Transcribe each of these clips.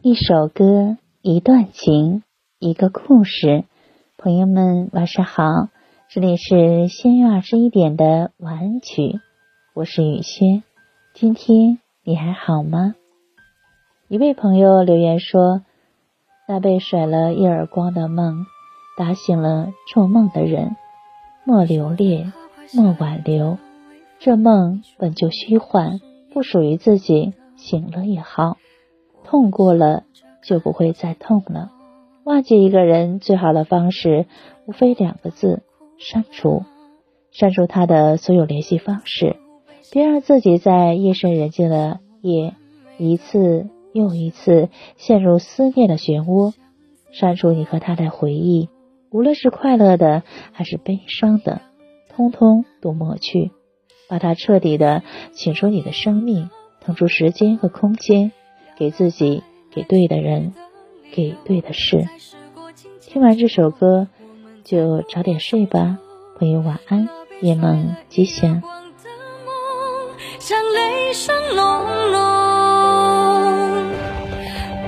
一首歌，一段情，一个故事。朋友们，晚上好，这里是仙月二十一点的晚安曲，我是雨轩。今天你还好吗？一位朋友留言说：“那被甩了一耳光的梦，打醒了做梦的人。莫留恋，莫挽留，这梦本就虚幻，不属于自己。醒了也好，痛过了就不会再痛了。”忘记一个人最好的方式，无非两个字：删除。删除他的所有联系方式，别让自己在夜深人静的夜，一次又一次陷入思念的漩涡。删除你和他的回忆，无论是快乐的还是悲伤的，通通都抹去，把它彻底的请出你的生命，腾出时间和空间，给自己，给对的人。给对的事。听完这首歌，就早点睡吧，朋友晚安，夜梦吉祥。像雷声隆隆，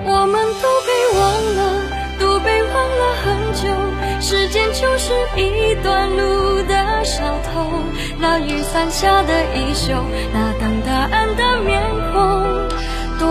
我们都被忘了，都被忘了很久。时间就是一段路的小偷，那雨伞下的衣袖，那等答案的面孔，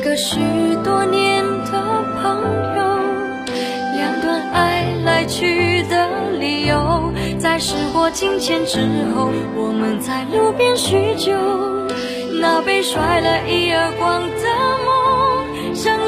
个许多年的朋友，两段爱来去的理由，在时过境迁之后，我们在路边叙旧。那被甩了一耳光的梦，像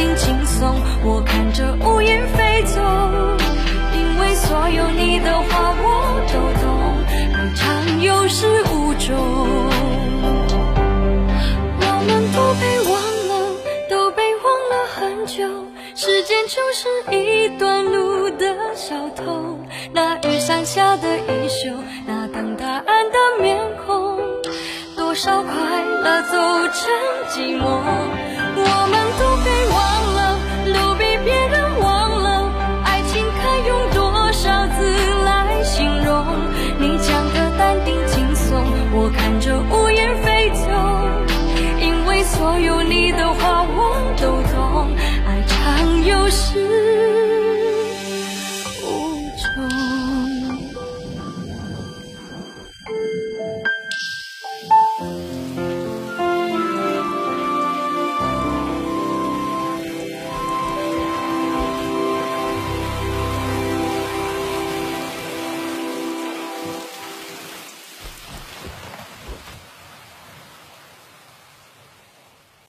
定轻松，我看着乌云飞走。因为所有你的话我都懂，而常有始无终。我们都被忘了，都被忘了很久时间就是一段路的小偷，那雨伞下的衣袖，那等答案的面孔，多少快乐走成寂寞。